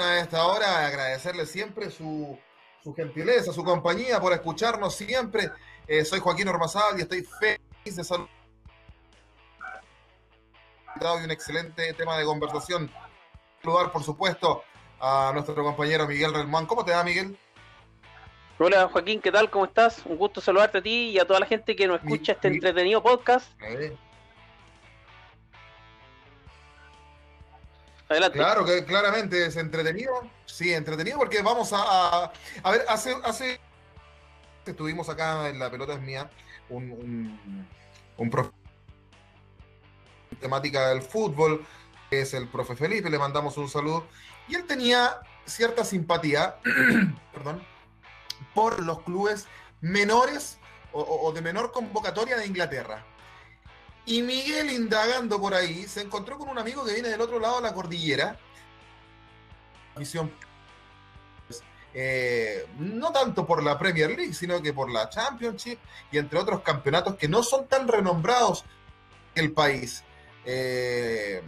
a esta hora, agradecerle siempre su, su, gentileza, su compañía, por escucharnos siempre. Eh, soy Joaquín Ormazal y estoy feliz de saludar y un excelente tema de conversación. Saludar, por supuesto, a nuestro compañero Miguel Relmán. ¿Cómo te va, Miguel? Hola Joaquín, ¿qué tal? ¿Cómo estás? Un gusto saludarte a ti y a toda la gente que nos escucha este entretenido podcast. Claro, que claramente es entretenido. Sí, entretenido porque vamos a. A, ver, hace, hace. Estuvimos acá en La Pelota es Mía, un, un, un profe temática del fútbol, que es el profe Felipe, le mandamos un saludo. Y él tenía cierta simpatía, perdón, por los clubes menores o de menor convocatoria de Inglaterra. Y Miguel, indagando por ahí, se encontró con un amigo que viene del otro lado de la cordillera. Visión. Eh, no tanto por la Premier League, sino que por la Championship y entre otros campeonatos que no son tan renombrados en el país. Eh,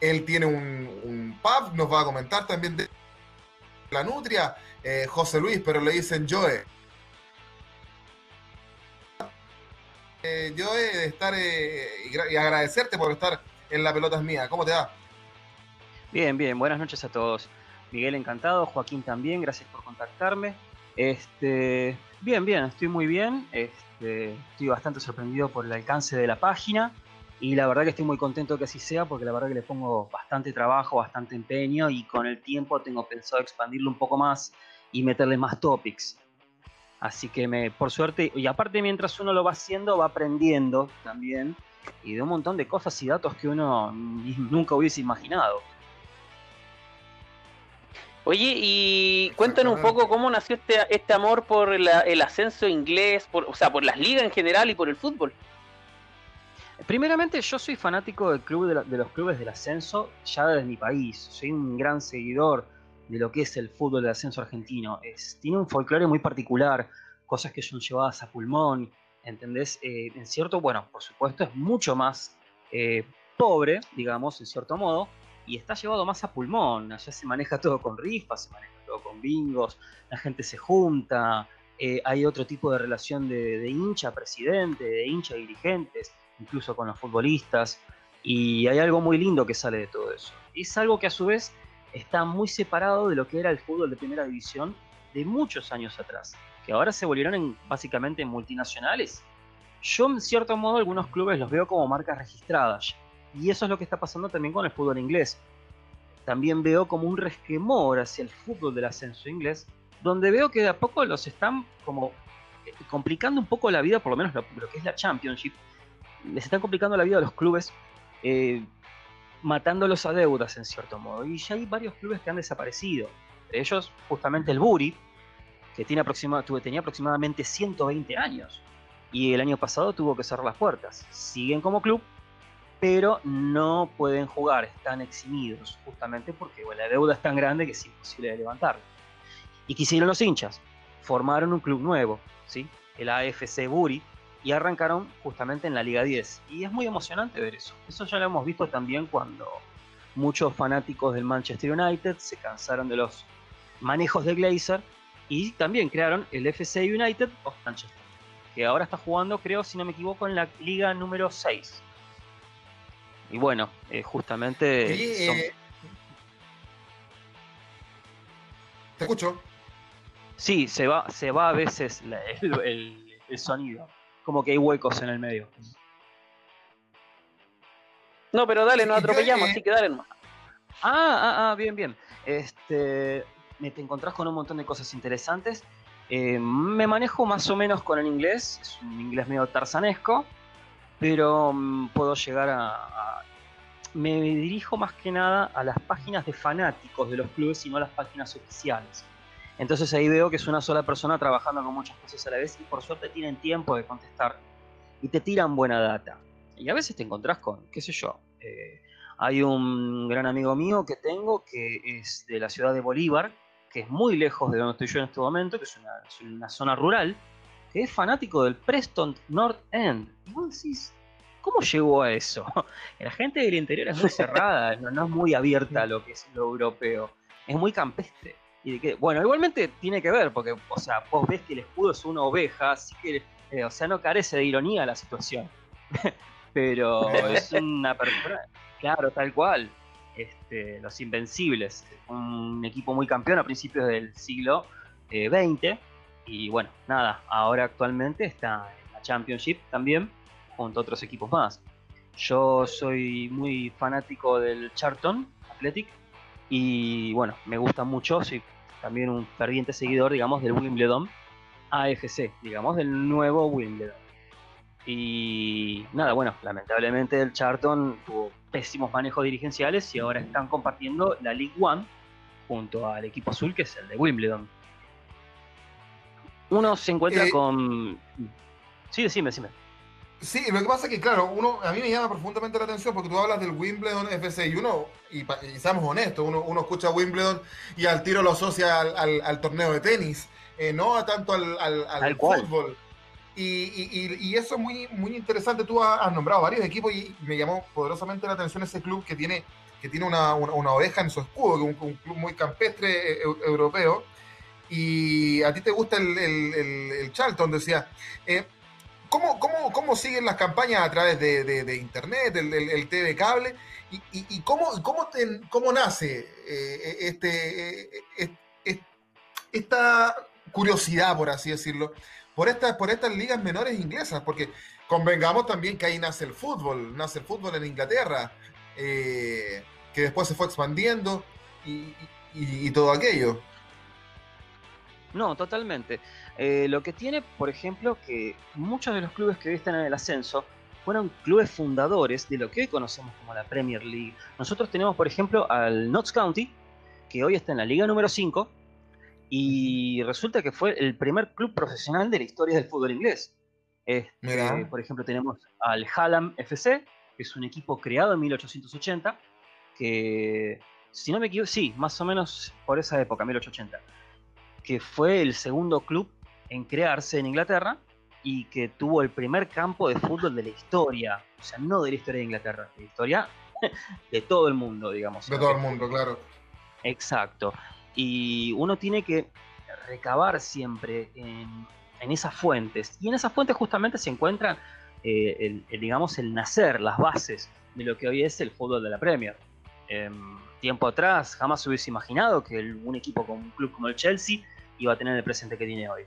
él tiene un, pub, nos va a comentar también de la Nutria, eh, José Luis, pero le dicen Joe. Eh, yo de estar eh, y, agradecerte por estar en La Pelota es Mía. ¿Cómo te va? Bien, bien, buenas noches a todos. Miguel, encantado, Joaquín también, gracias por contactarme. Este, bien, bien, estoy muy bien. Este, estoy bastante sorprendido por el alcance de la página y la verdad que estoy muy contento que así sea porque la verdad que le pongo bastante trabajo, bastante empeño y con el tiempo tengo pensado expandirlo un poco más y meterle más topics. Así que me, por suerte, y aparte mientras uno lo va haciendo, va aprendiendo también, y de un montón de cosas y datos que uno nunca hubiese imaginado. Oye, y cuéntanos un poco cómo nació este, este amor por el ascenso inglés, por, o sea, por las ligas en general y por el fútbol. Primeramente, yo soy fanático del club de, de los clubes del ascenso ya desde mi país. Soy un gran seguidor de lo que es el fútbol de ascenso argentino. Es, tiene un folclore muy particular, cosas que son llevadas a pulmón, ¿entendés? Eh, en cierto, bueno, por supuesto es mucho más eh, pobre, digamos, en cierto modo, y está llevado más a pulmón. Allá se maneja todo con rifas, se maneja todo con bingos, la gente se junta, eh, hay otro tipo de relación de, de hincha-presidente, de hincha-dirigentes, incluso con los futbolistas, y hay algo muy lindo que sale de todo eso. Es algo que a su vez está muy separado de lo que era el fútbol de primera división de muchos años atrás, que ahora se volvieron en, básicamente multinacionales. Yo en cierto modo algunos clubes los veo como marcas registradas, y eso es lo que está pasando también con el fútbol inglés. También veo como un resquemor hacia el fútbol del ascenso inglés, donde veo que de a poco los están como eh, complicando un poco la vida, por lo menos lo, que es la Championship, les están complicando la vida a los clubes eh, matándolos a deudas en cierto modo. Y ya hay varios clubes que han desaparecido. Ellos, justamente el Buri, que tiene tenía aproximadamente 120 años. Y el año pasado tuvo que cerrar las puertas. Siguen como club, pero no pueden jugar, están eximidos, justamente porque la deuda es tan grande que es imposible de. Y quisieron los hinchas, formaron un club nuevo, ¿sí? el AFC Buri, y arrancaron justamente en la Liga 10. Y es muy emocionante ver eso. Eso ya lo hemos visto también cuando muchos fanáticos del Manchester United se cansaron de los manejos de Glazer y también crearon el FC United of Manchester, que ahora está jugando, creo, si no me equivoco, en la liga número 6. Y bueno, eh, justamente... Eh, ¿Te escucho? Sí, se va, se va a veces el sonido como que hay huecos en el medio. No, pero dale, nos atropellamos, así que dale nomás. Ah, ah, ah, bien, bien. Este, te encontrás con un montón de cosas interesantes. Eh, me manejo más o menos con el inglés, es un inglés medio tarzanesco, pero mm, puedo llegar a, me dirijo más que nada a las páginas de fanáticos de los clubes y no a las páginas oficiales. Entonces ahí veo que es una sola persona trabajando con muchas cosas a la vez y por suerte tienen tiempo de contestar y te tiran buena data. Y a veces te encontrás con, qué sé yo, eh, hay un gran amigo mío que tengo que es de la ciudad de Bolívar, que es muy lejos de donde estoy yo en este momento, que es una, zona rural, que es fanático del Preston North End. Y vos decís, ¿cómo llegó a eso? La gente del interior es muy cerrada, no, es muy abierta a lo que es lo europeo, es muy campestre. Y que, bueno, igualmente tiene que ver, porque, o sea, vos ves que el escudo es una oveja, así que, eh, o sea, no carece de ironía la situación. Pero es una persona, claro, tal cual. Este, los Invencibles, un equipo muy campeón a principios del siglo XX. Eh, y bueno, nada, ahora actualmente está en la Championship también, junto a otros equipos más. Yo soy muy fanático del Charlton Athletic y bueno, me gusta mucho, soy también un ferviente seguidor, digamos, del Wimbledon AFC, digamos, del nuevo Wimbledon. Y nada, bueno, lamentablemente el Charlton tuvo pésimos manejos dirigenciales y ahora están compartiendo la League One junto al equipo azul que es el de Wimbledon. Uno se encuentra eh, con... Sí, decime, decime. Sí, lo que pasa es que, claro, uno, a mí me llama profundamente la atención porque tú hablas del Wimbledon FC y uno, y, seamos honestos, uno, uno, escucha Wimbledon y al tiro lo asocia al, torneo de tenis, eh, no tanto al, al fútbol. Y, eso es muy, muy interesante. Tú has, nombrado varios equipos y me llamó poderosamente la atención ese club que tiene, que tiene una, oveja en su escudo, que es un, club muy campestre eh, europeo. Y a ti te gusta el, el, Charlton, decía. Eh, ¿cómo, cómo, siguen las campañas a través de, Internet, el, el, TV cable? ¿Y, y, cómo, cómo, cómo nace eh, este, esta curiosidad, por así decirlo? por, estas por estas ligas menores inglesas, porque convengamos también que ahí nace el fútbol, nace el fútbol en Inglaterra, eh, que después se fue expandiendo y, todo aquello. No, totalmente. Eh, lo que tiene, por ejemplo, que muchos de los clubes que hoy están en el ascenso fueron clubes fundadores de lo que hoy conocemos como la Premier League. Nosotros tenemos, por ejemplo, al Notts County, que hoy está en la Liga número 5, y resulta que fue el primer club profesional de la historia del fútbol inglés. Este, por ejemplo, tenemos al Hallam FC, que es un equipo creado en 1880, que, si no me equivoco, sí, más o menos por esa época, 1880, que fue el segundo club en crearse en Inglaterra y que tuvo el primer campo de fútbol de la historia, o sea, no de la historia de Inglaterra, de la historia de todo el mundo, digamos. De todo el mundo, claro. Exacto y uno tiene que recabar siempre en, esas fuentes. Y en esas fuentes justamente se encuentran, eh, el, digamos, el nacer, las bases de lo que hoy es el fútbol de la Premier. Em, tiempo atrás jamás hubiese imaginado que un equipo como un club como el Chelsea iba a tener el presente que tiene hoy.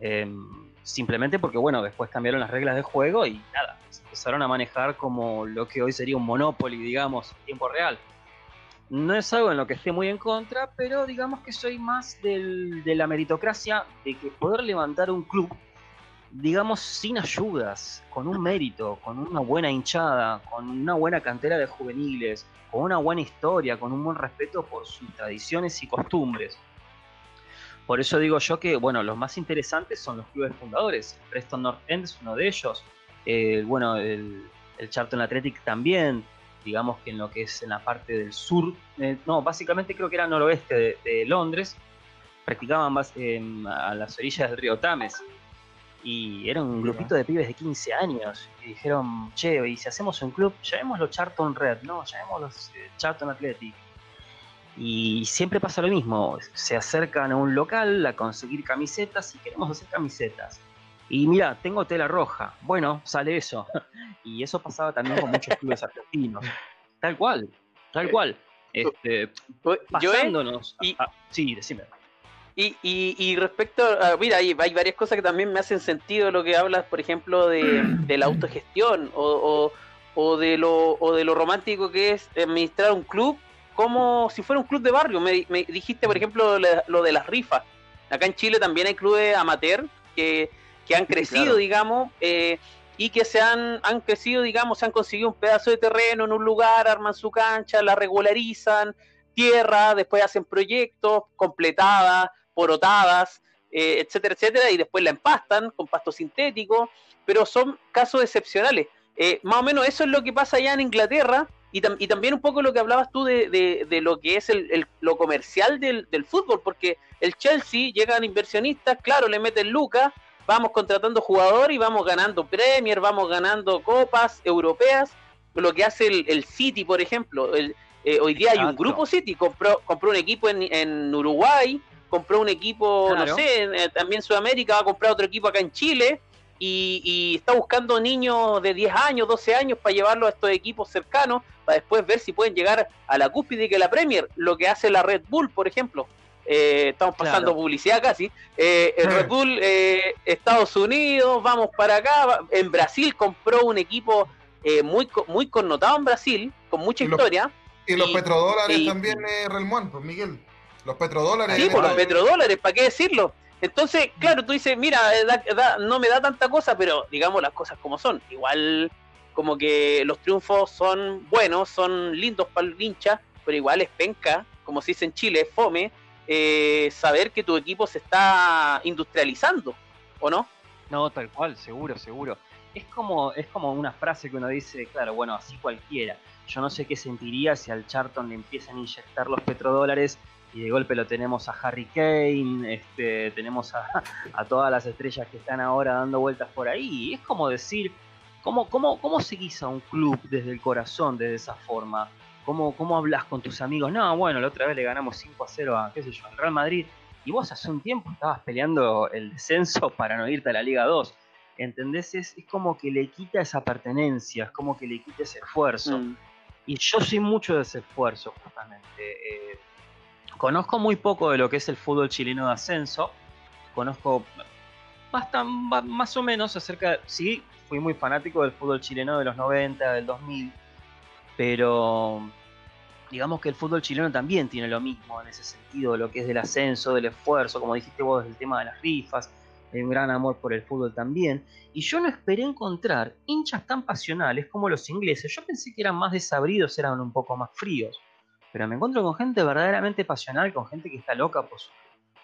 Em, simplemente porque, bueno, después cambiaron las reglas de juego y nada, se empezaron a manejar como lo que hoy sería un Monopoly, digamos, en tiempo real. No es algo en lo que esté muy en contra, pero digamos que soy más del, de la meritocracia, de que poder levantar un club, digamos, sin ayudas, con un mérito, con una buena hinchada, con una buena cantera de juveniles, con una buena historia, con un buen respeto por sus tradiciones y costumbres. Por eso digo yo que, bueno, los más interesantes son los clubes fundadores. Preston North End es uno de ellos. Bueno, el, el Charlton Athletic también digamos que en lo que es en la parte del sur, eh, no, básicamente creo que era noroeste de, Londres, practicaban más, a las orillas del río Tames. Y era un grupito de pibes de 15 años. Y dijeron, che, y si hacemos un club, llamémoslo Charlton Red, no, llamémoslo eh, Charlton Athletic. Y siempre pasa lo mismo, se acercan a un local a conseguir camisetas y queremos hacer camisetas. Y mira, tengo tela roja. Bueno, sale eso. Y eso pasaba también con muchos clubes argentinos. Tal cual, tal cual. Este, pasándonos. Y, sí, decime. Y, y, respecto a, mira, hay, hay, varias cosas que también me hacen sentido lo que hablas, por ejemplo, de, la autogestión o, o, de lo, o de lo romántico que es administrar un club como si fuera un club de barrio. Me, me dijiste, por ejemplo, lo de las rifas. Acá en Chile también hay clubes amateur que que han crecido, digamos, eh, y que se han, han crecido, digamos, se han conseguido un pedazo de terreno en un lugar, arman su cancha, la regularizan, tierra, después hacen proyectos, completadas, porotadas, eh, etcétera, etcétera, y después la empastan con pasto sintético, pero son casos excepcionales. Eh, más o menos eso es lo que pasa allá en Inglaterra, y, también un poco lo que hablabas tú de, lo que es el, lo comercial del, del, fútbol, porque el Chelsea llegan inversionistas, claro, le meten lucas, vamos contratando jugadores y vamos ganando Premier, vamos ganando copas europeas, lo que hace el, City, por ejemplo. El, eh, hoy día hay un grupo City, compró, compró un equipo en, en Uruguay, compró un equipo, no sé, eh, también Sudamérica, va a comprar otro equipo acá en Chile. Y, está buscando niños de 10 años, 12 años para llevarlos a estos equipos cercanos, para después ver si pueden llegar a la cúspide que la Premier, lo que hace la Red Bull, por ejemplo. Eh, estamos pasando publicidad casi. Eh, Red Bull, eh, Estados Unidos, vamos para acá. En Brasil compró un equipo eh, muy, muy connotado en Brasil, con mucha historia. y los petrodólares también, Relmuán, pues Miguel. Los petrodólares. Sí, por pues, los petrodólares, ¿para qué decirlo? Entonces, claro, tú dices, mira, no me da tanta cosa, pero digamos las cosas como son. Igual, como que los triunfos son buenos, son lindos para el hincha, pero igual es penca, como se dice en Chile, es fome, eh, saber que tu equipo se está industrializando, ¿o no? No, tal cual, seguro, seguro. Es como, es como una frase que uno dice, claro, bueno, así cualquiera. Yo no sé qué sentiría si al Charlton le empiezan a inyectar los petrodólares y de golpe lo tenemos a Harry Kane, este, tenemos a, todas las estrellas que están ahora dando vueltas por ahí. es como decir, ¿cómo, cómo, cómo se guisa un club desde el corazón, de esa forma? ¿Cómo, ¿Cómo hablas con tus amigos? No, bueno, la otra vez le ganamos 5 a 0 a, qué sé yo, al Real Madrid. Y vos hace un tiempo estabas peleando el descenso para no irte a la Liga 2. ¿Entendés? Es, como que le quita esa pertenencia, es como que le quita ese esfuerzo. Mm. Y yo soy mucho de ese esfuerzo, justamente. Eh, conozco muy poco de lo que es el fútbol chileno de ascenso. Conozco bastante, más o menos acerca. Sí, fui muy fanático del fútbol chileno de los 90, del 2000 pero digamos que el fútbol chileno también tiene lo mismo en ese sentido, lo que es del ascenso, del esfuerzo, como dijiste vos, del tema de las rifas, hay un gran amor por el fútbol también. Y yo no esperé encontrar hinchas tan pasionales como los ingleses. Yo pensé que eran más desabridos, eran un poco más fríos. Pero me encuentro con gente verdaderamente pasional, con gente que está loca, pues,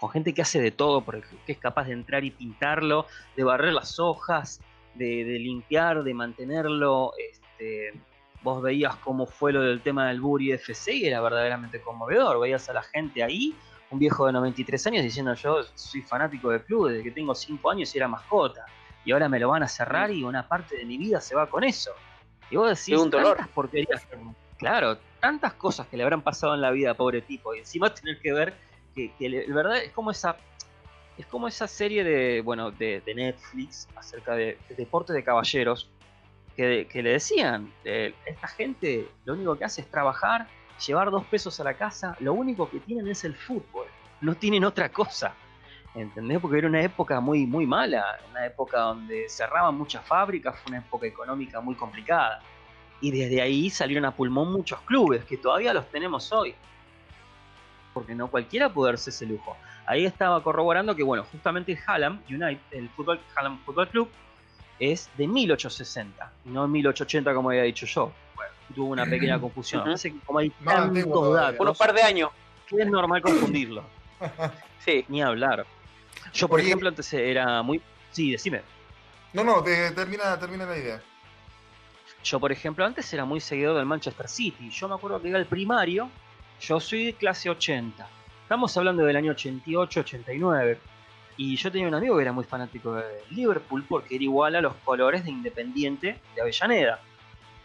con gente que hace de todo, porque es capaz de entrar y pintarlo, de barrer las hojas, de, de limpiar, de mantenerlo. Este, vos veías cómo fue lo del tema del Buri FC y era verdaderamente conmovedor. Veías a la gente ahí, un viejo de 93 años diciendo yo soy fanático del club desde que tengo 5 años y era mascota. Y ahora me lo van a cerrar y una parte de mi vida se va con eso. Y vos decís, un dolor. porquerías, claro, tantas cosas que le habrán pasado en la vida, pobre tipo. Y encima tener que ver que, que verdad es como esa es como esa serie de bueno de, Netflix acerca de, de, deporte de caballeros que, le decían, eh, esta gente lo único que hace es trabajar, llevar dos pesos a la casa, lo único que tienen es el fútbol, no tienen otra cosa. ¿Entendés? Porque era una época muy, muy mala, una época donde cerraban muchas fábricas, fue una época económica muy complicada. Y desde ahí salieron a pulmón muchos clubes, que todavía los tenemos hoy. Porque no cualquiera puede darse ese lujo. Ahí estaba corroborando que, bueno, justamente el Hallam United, el fútbol, Hallam Football Club, es de 1860, no 1880 como había dicho yo. Bueno, tuvo una pequeña confusión. Parece que como hay tantos datos, por un par de años, que es normal confundirlo. sí. Ni hablar. Yo, por ejemplo, antes era muy... Sí, decime. No, no, termina, termina la idea. Yo, por ejemplo, antes era muy seguidor del Manchester City. Yo me acuerdo que era el primario. Yo soy de clase 80. Estamos hablando del año 88, 89. Y yo tenía un amigo que era muy fanático de Liverpool porque era igual a los colores de Independiente de Avellaneda.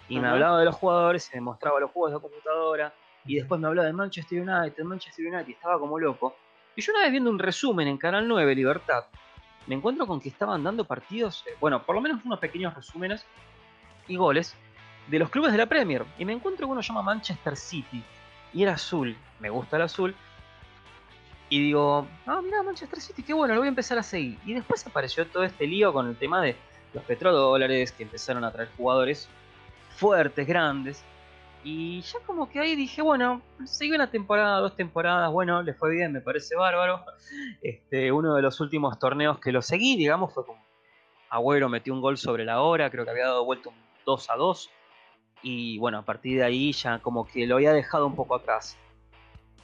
Y me hablaba de los jugadores me mostraba los juegos de computadora. Y después me hablaba de Manchester United, Manchester United, y estaba como loco. Y yo una vez viendo un resumen en Canal 9, Libertad, me encuentro con que estaban dando partidos, eh, bueno, por lo menos unos pequeños resúmenes y goles de los clubes de la Premier. Y me encuentro uno que se llama Manchester City. Y era azul, me gusta el azul. Y digo, ah, mira, Manchester City, qué bueno, lo voy a empezar a seguir. Y después apareció todo este lío con el tema de los petrodólares que empezaron a traer jugadores fuertes, grandes. Y ya como que ahí dije, bueno, seguí una temporada, dos temporadas, bueno, le fue bien, me parece bárbaro. Este, uno de los últimos torneos que lo seguí, digamos, fue como Agüero metió un gol sobre la hora, creo que había dado vuelta un 2 a 2. Y bueno, a partir de ahí ya como que lo había dejado un poco atrás.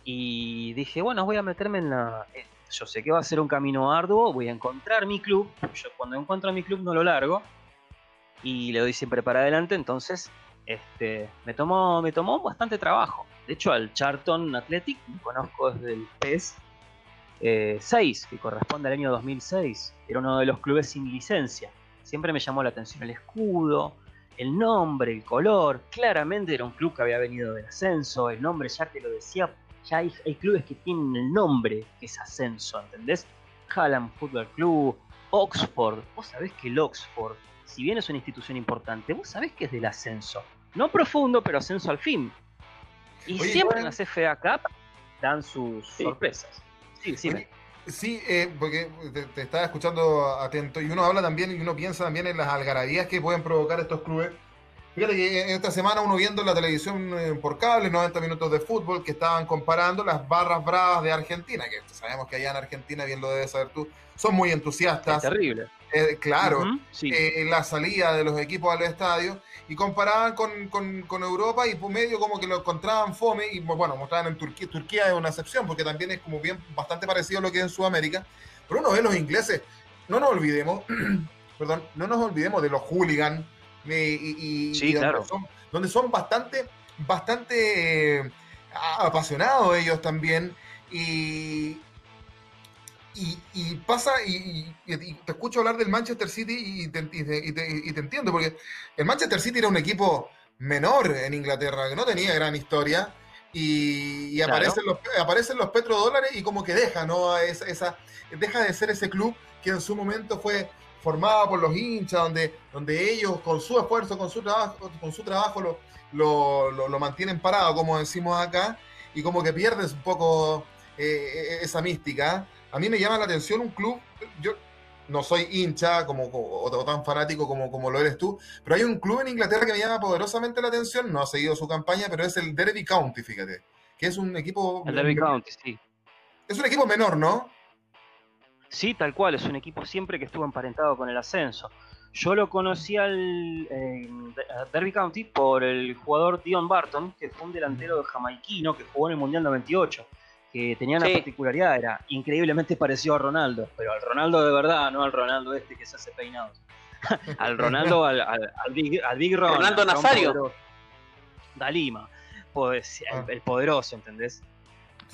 Y dije, bueno, voy a meterme en la... Eh, yo sé que va a ser un camino arduo, voy a encontrar mi club. Yo cuando encuentro mi club no lo largo. Y le doy siempre para adelante, entonces este, me, tomó, me tomó bastante trabajo. De hecho, al Charlton Athletic lo conozco desde el PES 6, que corresponde al año 2006. Era uno de los clubes sin licencia. Siempre me llamó la atención el escudo, el nombre, el color. Claramente era un club que había venido del ascenso. El nombre ya te lo decía. Ya hay, clubes que tienen el nombre que es ascenso, ¿entendés? Hallam Football Club, Oxford. Vos sabés que el Oxford, si bien es una institución importante, vos sabés que es del ascenso. No profundo, pero ascenso al fin. Y siempre en las FA Cup dan sus sorpresas. Sí, sí. Sí, eh, porque te, estaba escuchando atento y uno habla también y uno piensa también en las algarabías que pueden provocar estos clubes. Fíjate que esta semana uno viendo la televisión eh, por cable, 90 minutos de fútbol, que estaban comparando las barras bravas de Argentina, que sabemos que allá en Argentina, bien lo debes saber tú, son muy entusiastas. terrible. Eh, claro, en la salida de los equipos al estadio y comparaban con, con, Europa y por medio como que lo encontraban fome y bueno, mostraban en Turquía, Turquía es una excepción porque también es como bien bastante parecido a lo que es en Sudamérica, pero uno ve los ingleses, no nos olvidemos, perdón, no nos olvidemos de los hooligans y, sí, claro. donde, son, bastante, bastante eh, apasionados ellos también y, y, pasa, y, te escucho hablar del Manchester City y te, te, entiendo, porque el Manchester City era un equipo menor en Inglaterra, que no tenía gran historia, y, aparecen, los, aparecen los petrodólares y como que deja, ¿no? Esa, esa, deja de ser ese club que en su momento fue formado por los hinchas, donde, donde ellos con su esfuerzo, con su trabajo, con su trabajo lo, lo, lo, mantienen parado, como decimos acá, y como que pierdes un poco eh, esa mística a mí me llama la atención un club, yo no soy hincha como, o, tan fanático como, como lo eres tú, pero hay un club en Inglaterra que me llama poderosamente la atención, no ha seguido su campaña, pero es el Derby County, fíjate, que es un equipo... El Derby County, sí. Es un equipo menor, ¿no? Sí, tal cual, es un equipo siempre que estuvo emparentado con el ascenso. Yo lo conocí al Derby County por el jugador Dion Barton, que fue un delantero de jamaiquino que jugó en el Mundial 98 que tenía una particularidad, era increíblemente parecido a Ronaldo, pero al Ronaldo de verdad, no al Ronaldo este que se hace peinados. al Ronaldo, al, al, Big, al Big Ron, Ronaldo Nazario. Dalima, pues, ah. el, poderoso, ¿entendés?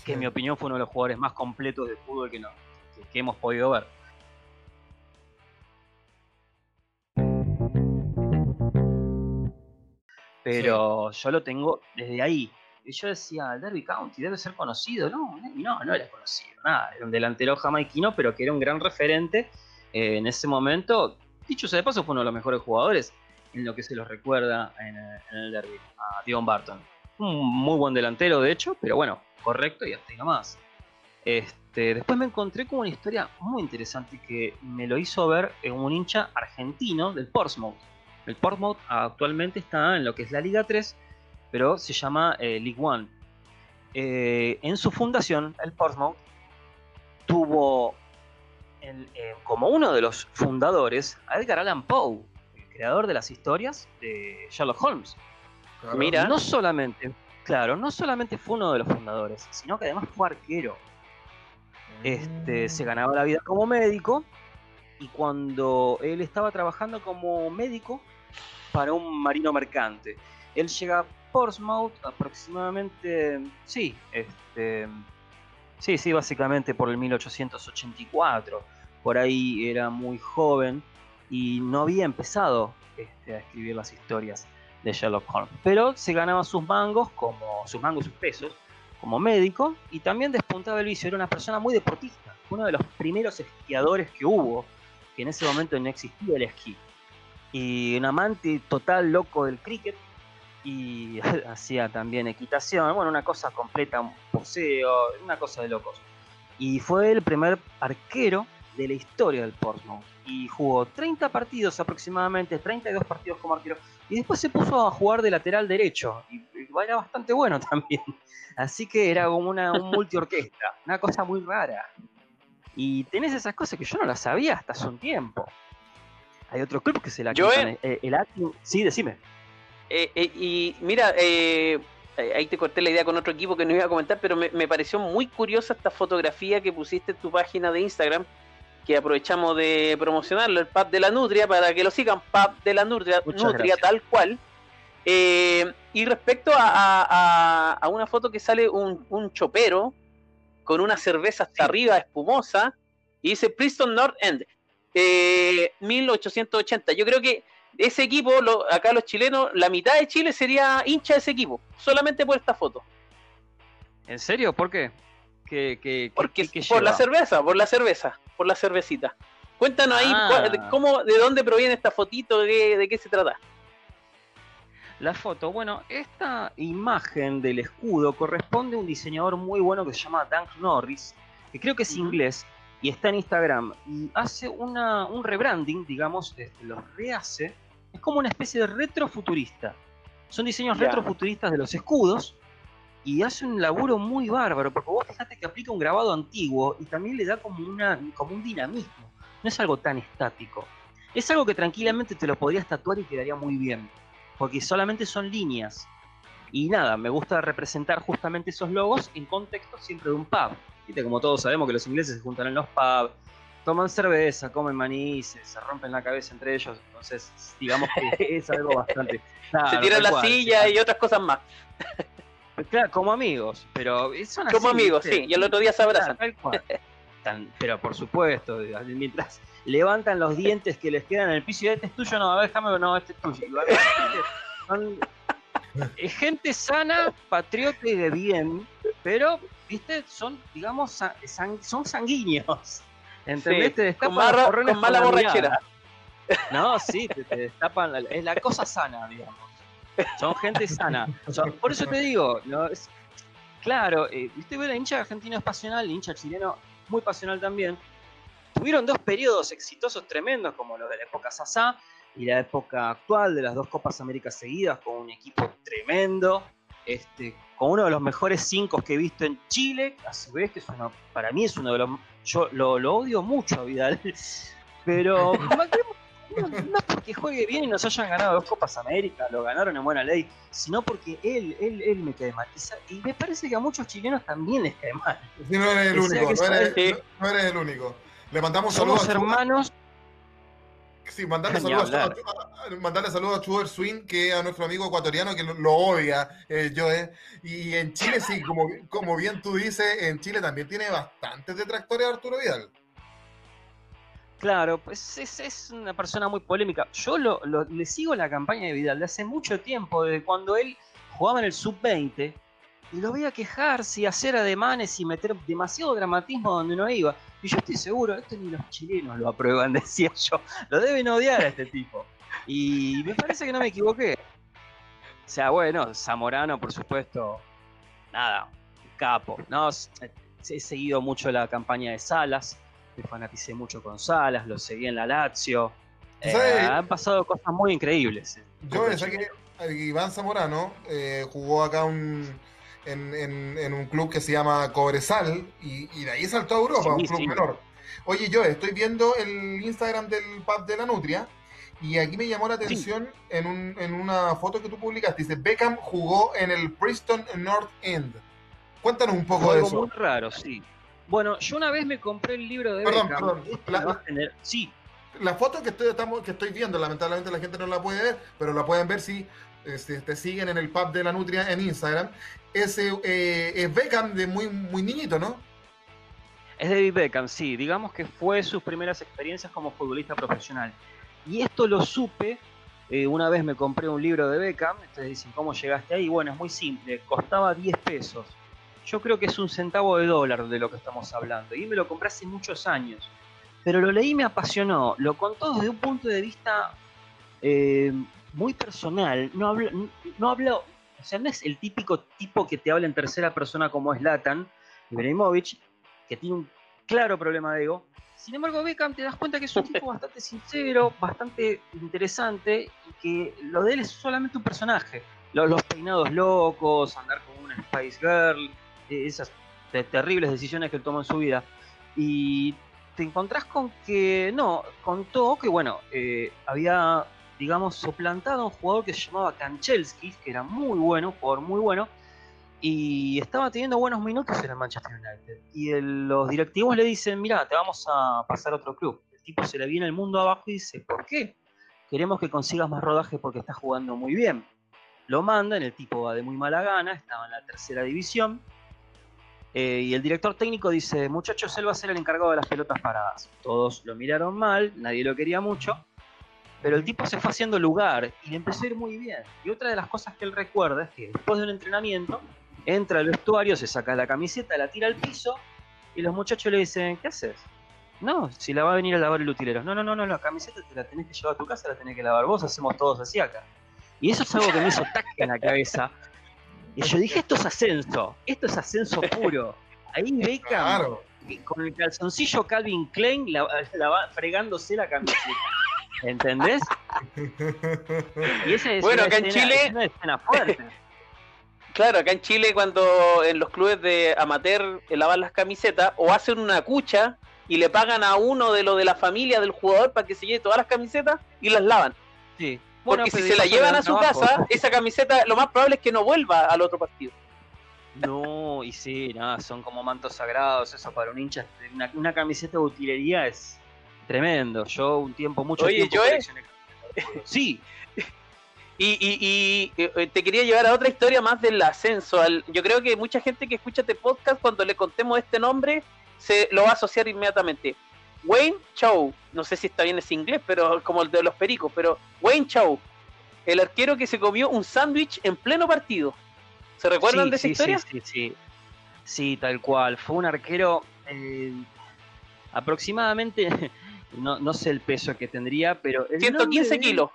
Que en mi opinión fue uno de los jugadores más completos de fútbol que, no, que, hemos podido ver. Pero yo lo tengo desde ahí, y yo decía, Derby County debe ser conocido. No, no, no era conocido, nada. Era un delantero jamaiquino, pero que era un gran referente eh, en ese momento. Dicho sea de paso, fue uno de los mejores jugadores en lo que se los recuerda en, el Derby, a Dion Barton. Un muy buen delantero, de hecho, pero bueno, correcto y hasta ahí nomás. Este, después me encontré con una historia muy interesante que me lo hizo ver en un hincha argentino del Portsmouth. El Portsmouth actualmente está en lo que es la Liga 3 pero se llama eh, League One. Eh, en su fundación, el Portsmouth tuvo eh, como uno de los fundadores a Edgar Allan Poe, el creador de las historias de Sherlock Holmes. Mira, no solamente, claro, no solamente fue uno de los fundadores, sino que además fue arquero. Este, mm. se ganaba la vida como médico y cuando él estaba trabajando como médico para un marino mercante, él llega Portsmouth aproximadamente, sí, este, sí, sí, básicamente por el 1884. Por ahí era muy joven y no había empezado este, a escribir las historias de Sherlock Holmes. Pero se ganaba sus mangos, como sus mangos, sus pesos, como médico y también despuntaba el vicio. Era una persona muy deportista, uno de los primeros esquiadores que hubo, que en ese momento no existía el esquí. Y un amante total loco del cricket y hacía también equitación, bueno, una cosa completa, un poseo, una cosa de locos. Y fue el primer arquero de la historia del Portsmouth. Y jugó 30 partidos aproximadamente, 32 partidos como arquero. Y después se puso a jugar de lateral derecho. Y, era bastante bueno también. Así que era como una un multiorquesta, una cosa muy rara. Y tenés esas cosas que yo no las sabía hasta hace un tiempo. Hay otro club que se la Yo, quitan, eh, el Sí, decime. Eh, eh, y mira, eh, ahí te corté la idea con otro equipo que no iba a comentar, pero me, me pareció muy curiosa esta fotografía que pusiste en tu página de Instagram, que aprovechamos de promocionarlo, el Pub de la Nutria, para que lo sigan, Pub de la Nutria, Muchas Nutria gracias. tal cual. Eh, y respecto a, a- a- a una foto que sale un, un chopero con una cerveza hasta arriba espumosa y dice Princeton North End, eh, 1880. Yo creo que ese equipo, lo- acá los chilenos, la mitad de Chile sería hincha de ese equipo, solamente por esta foto. ¿En serio? ¿Por qué? ¿Qué, qué, Porque qué- qué por la cerveza, por la cerveza, por la cervecita. Cuéntanos ahí Ah. cómo, de dónde proviene esta fotito, de, qué- de qué se trata. La foto, bueno, esta imagen del escudo corresponde a un diseñador muy bueno que se llama Dan Norris, que creo que es inglés y está en Instagram y hace una, un rebranding, digamos, este, los rehace. Es como una especie de retrofuturista. Son diseños retrofuturistas de los escudos y hace un laburo muy bárbaro, porque vos fíjate que aplica un grabado antiguo y también le da como, una, como un dinamismo. No es algo tan estático. Es algo que tranquilamente te lo podrías tatuar y quedaría muy bien porque solamente son líneas. Y nada, me gusta representar justamente esos logos en contexto siempre de un pub. Viste, como todos sabemos que los ingleses se juntan en los pubs, toman cerveza, comen maní, se, se rompen la cabeza entre ellos. Entonces, digamos que es algo bastante. se tiran la cual, silla sí. y otras cosas más. Claro, como amigos, pero son así. Como amigos, ¿viste? sí, y el otro día se abrazan. Claro, tal cual. Tan- pero por supuesto, mientras levantan los dientes que les quedan en el piso y este es tuyo, no, a ver, déjame, no, este es tuyo. Son eh, gente sana, patriota y de bien, pero, viste, son, digamos, sa- san- son sanguíneos. ¿Entendés? Sí, Te destapan con, marra- mala la borrachera. No, sí, te, te destapan, la- es la cosa sana, digamos. Son gente sana. Por eso te digo, ¿no? Es- claro, eh, el hincha argentino es pasional, el hincha chileno muy pasional también. Tuvieron dos periodos exitosos tremendos, como los de la época Sasá y la época actual de las dos Copas Américas seguidas, con un equipo tremendo, este, con uno de los mejores cinco que he visto en Chile, a su vez que es uno, para mí es uno de los... Yo lo, lo odio mucho a Vidal, pero no, porque juegue bien y nos hayan ganado dos Copas América, lo ganaron en buena ley, sino porque él, él, él me cae mal. Y me parece que a muchos chilenos también les cae mal. No eres el único, no eres, no- no eres el único. Le mandamos saludos Somos hermanos. Sí, mandarle saludos a, mandarle saludos a Chuber Swing, que a nuestro amigo ecuatoriano que lo, lo odia, eh, Joe. Y en Chile, sí, como, como bien tú dices, en Chile también tiene bastantes detractores de Arturo Vidal. Claro, pues es, es una persona muy polémica. Yo lo, lo- le sigo la campaña de Vidal de hace mucho tiempo, desde cuando él jugaba en el sub-20, y lo veía quejarse y hacer ademanes y meter demasiado dramatismo donde no iba. Y yo estoy seguro, esto ni los chilenos lo aprueban, decía yo. Lo deben odiar a este tipo. Y me parece que no me equivoqué. O sea, bueno, Zamorano, por supuesto, nada, capo. No, he seguido mucho la campaña de Salas, me fanaticé mucho con Salas, lo seguí en la Lazio. Eh, han pasado cosas muy increíbles. eh. Yo sé que Iván Zamorano eh, jugó acá un, en, en- en un club que se llama Cobresal y, y de ahí saltó a Europa, Sí, un club sí. menor. Oye, yo estoy viendo el Instagram del pub de la Nutria y aquí me llamó la atención en, un- en una foto que tú publicaste. Dice, Beckham jugó en el Preston North End. Cuéntanos un poco de eso. muy raro, sí. Bueno, yo una vez me compré el libro de Perdón, Beckham. perdón. Este La- lo va a tener- Sí, La foto que estoy, estamos- que estoy viendo, lamentablemente la gente no la puede ver, pero la pueden ver si este, te siguen en el pub de la Nutria en Instagram. Ese eh, es Beckham de muy, muy niñito, ¿no? Es David Beckham, sí. Digamos que fue sus primeras experiencias como futbolista profesional. Y esto lo supe. eh, una vez me compré un libro de Beckham. Ustedes dicen, ¿cómo llegaste ahí? Bueno, es muy simple. Costaba 10 pesos. Yo creo que es un centavo de dólar de lo que estamos hablando. Y me lo compré hace muchos años. Pero lo leí y me apasionó. Lo contó desde un punto de vista eh, muy personal. No hablo, no hablo, o sea, no es el típico tipo que te habla en tercera persona como es Latan, Ibrahimovic, que tiene un claro problema de ego. Sin embargo, Beckham te das cuenta que es un tipo bastante sincero, bastante interesante y que lo de él es solamente un personaje. Los, los peinados locos, andar con una Spice Girl, eh, esas te- terribles decisiones que él tomó en su vida. Y te encontrás con que, no, contó que, bueno, eh, había, digamos, suplantado a un jugador que se llamaba Kanchelski, que era muy bueno, jugador muy bueno, y estaba teniendo buenos minutos en el Manchester United. Y los directivos le dicen, mira, te vamos a pasar a otro club. El tipo se le viene el mundo abajo y dice, ¿por qué? Queremos que consigas más rodaje porque estás jugando muy bien. Lo mandan, el tipo va de muy mala gana, estaba en la tercera división. Eh, y el director técnico dice, muchachos, él va a ser el encargado de las pelotas paradas. Todos lo miraron mal, nadie lo quería mucho. Pero el tipo se fue haciendo lugar y le empezó a ir muy bien. Y otra de las cosas que él recuerda es que después de un entrenamiento, entra al vestuario, se saca la camiseta, la tira al piso y los muchachos le dicen, ¿qué haces? No, si la va a venir a lavar el utilero. No, no, no, no, la camiseta te la tenés que llevar a tu casa, la tenés que lavar vos, hacemos todos así acá. Y eso es algo que me hizo tac en la cabeza. Y yo dije, esto es ascenso, esto es ascenso puro. Ahí Beckham, con el calzoncillo Calvin Klein, la, va fregándose la camiseta. ¿Entendés? Y esa es bueno, acá en Chile... Es una escena fuerte. Claro, acá en Chile cuando en los clubes de amateur lavan las camisetas o hacen una cucha y le pagan a uno de los de la familia del jugador para que se lleve todas las camisetas y las lavan. Sí. Porque si se la llevan a su casa, esa camiseta lo más probable es que no vuelva al otro partido. No, y sí, nada, son como mantos sagrados, eso para un hincha, una, camiseta de utilería es tremendo. Yo un tiempo, mucho Oye, tiempo Sí, y, eh, te quería llevar a otra historia más del ascenso. yo creo que mucha gente que escucha este podcast, cuando le contemos este nombre, se lo va a asociar inmediatamente. Wayne Chow, no sé si está bien ese inglés, pero como el de los pericos, pero Wayne Chow, el arquero que se comió un sándwich en pleno partido. ¿Se recuerdan de esa historia? Sí, sí, sí. tal cual. Fue un arquero eh, aproximadamente, no, sé el peso que tendría, pero... 115 kilos.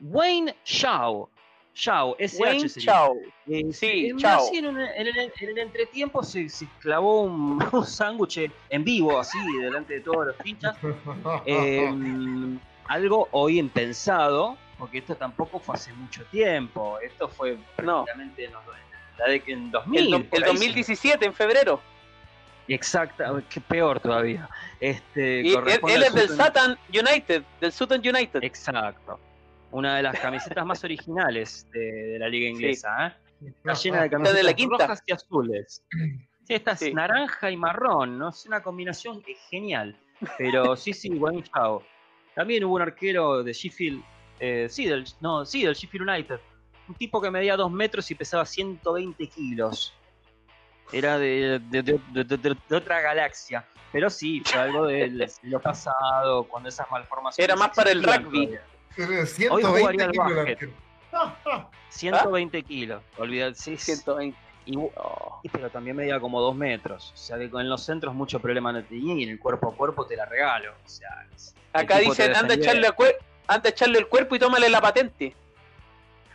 Wayne Shaw. Shaw, SH Wayne Shaw. Eh, sí, Así en, el, entretiempo se, clavó un, sándwich en vivo, así, delante de todos los pinchas. Em, algo hoy impensado, porque esto tampoco fue hace mucho tiempo. Esto fue prácticamente en, 2000. El, 2017, en febrero. Exacto, que peor todavía. Este, él, es del Sutton United, del Sutton United. Exacto una de las camisetas más originales de, la liga inglesa. ¿eh? Está llena de camisetas rojas y azules. Sí, esta es naranja y marrón, ¿no? Es una combinación genial. Pero sí, sí, buen chao. También hubo un arquero de Sheffield, eh, sí, del, no, sí, del Sheffield United. Un tipo que medía dos metros y pesaba 120 kilos. Era de, otra galaxia. Pero sí, fue algo del lo pasado, cuando esas malformaciones. Era más para el rugby. 120 Hoy jugaría kilos. 120 kilos, olvidad, sí. 120. Y, pero también medía como 2 metros. O sea que con los centros mucho problema no tenía y en el cuerpo a cuerpo te la regalo. O sea, Acá dicen, anda a, echarle anda a echarle el cuerpo y tómale la patente.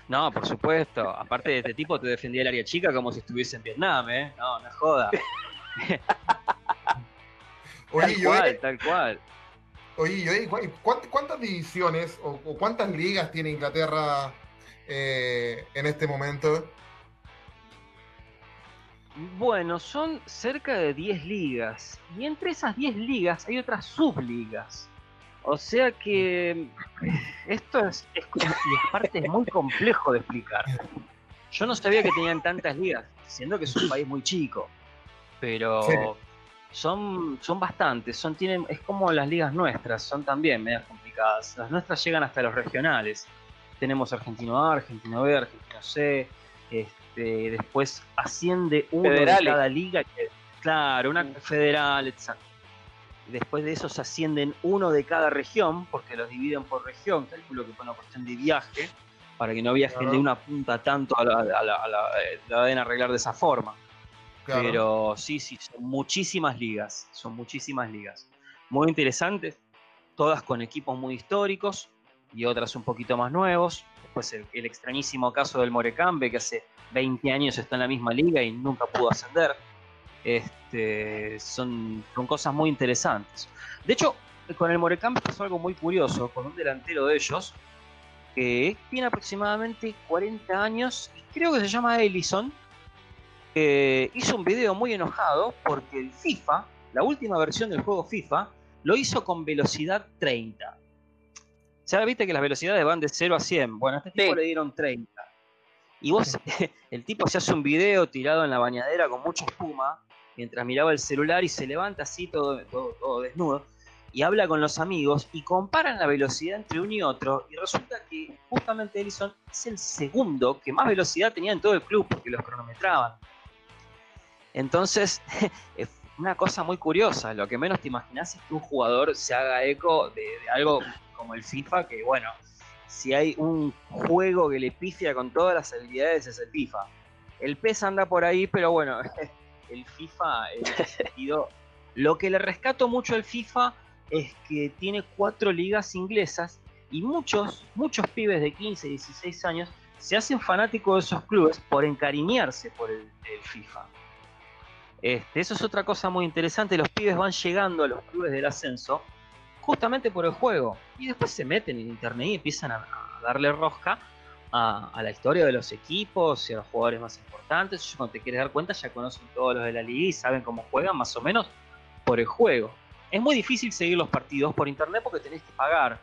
No, por supuesto. Aparte de este tipo te defendía el área chica como si estuviese en Vietnam, ¿eh? No, no joda. tal cual, tal cual. Oye, ¿cuántas divisiones o, cuántas ligas tiene Inglaterra eh, en este momento? Bueno, son cerca de 10 ligas. Y entre esas 10 ligas hay otras subligas. O sea que esto es, es, parte muy complejo de explicar. Yo no sabía que tenían tantas ligas, siendo que es un país muy chico. Pero son, son bastantes, son, tienen, es como las ligas nuestras, son también medias complicadas. Las nuestras llegan hasta los regionales. Tenemos Argentino A, Argentino B, Argentino C, este, después asciende uno de cada liga, claro, una federal, exacto. Después de eso se ascienden uno de cada región, porque los dividen por región, calculo que fue una cuestión de viaje, para que no viajen de una punta tanto a la, a la, a la, la deben arreglar de esa forma. Pero sí, sí, son muchísimas ligas, son muchísimas ligas. Muy interesantes, todas con equipos muy históricos y otras un poquito más nuevos. Después el, extrañísimo caso del Morecambe, que hace 20 años está en la misma liga y nunca pudo ascender. Este, son, son cosas muy interesantes. De hecho, con el Morecambe pasó algo muy curioso, con un delantero de ellos, que tiene aproximadamente 40 años y creo que se llama Ellison, hizo un video muy enojado porque el FIFA la última versión del juego FIFA lo hizo con velocidad 30. Ya viste que las velocidades van de 0 a 100. Bueno, a este tipo le dieron 30. Y vos, el tipo se hace un video tirado en la bañadera con mucha espuma, mientras miraba el celular y se levanta así todo, todo, desnudo, y habla con los amigos y comparan la velocidad entre uno y otro, y resulta que justamente Ellison es el segundo que más velocidad tenía en todo el club, porque los cronometraban. Entonces, es una cosa muy curiosa, lo que menos te imaginas es que un jugador se haga eco de, algo como el FIFA, que bueno, si hay un juego que le pifia con todas las habilidades es el FIFA. El PES anda por ahí, pero bueno, el FIFA en ese sentido. Lo que le rescato mucho al FIFA es que tiene cuatro ligas inglesas y muchos, muchos pibes de 15, 16 años se hacen fanáticos de esos clubes por encariñarse por el, FIFA. Este, eso es otra cosa muy interesante. Los pibes van llegando a los clubes del ascenso justamente por el juego. Y después se meten en internet y empiezan a, darle rosca a, la historia de los equipos y a los jugadores más importantes. cuando te quieres dar cuenta ya conocen todos los de la liga y saben cómo juegan más o menos por el juego. Es muy difícil seguir los partidos por internet porque tenés que pagar.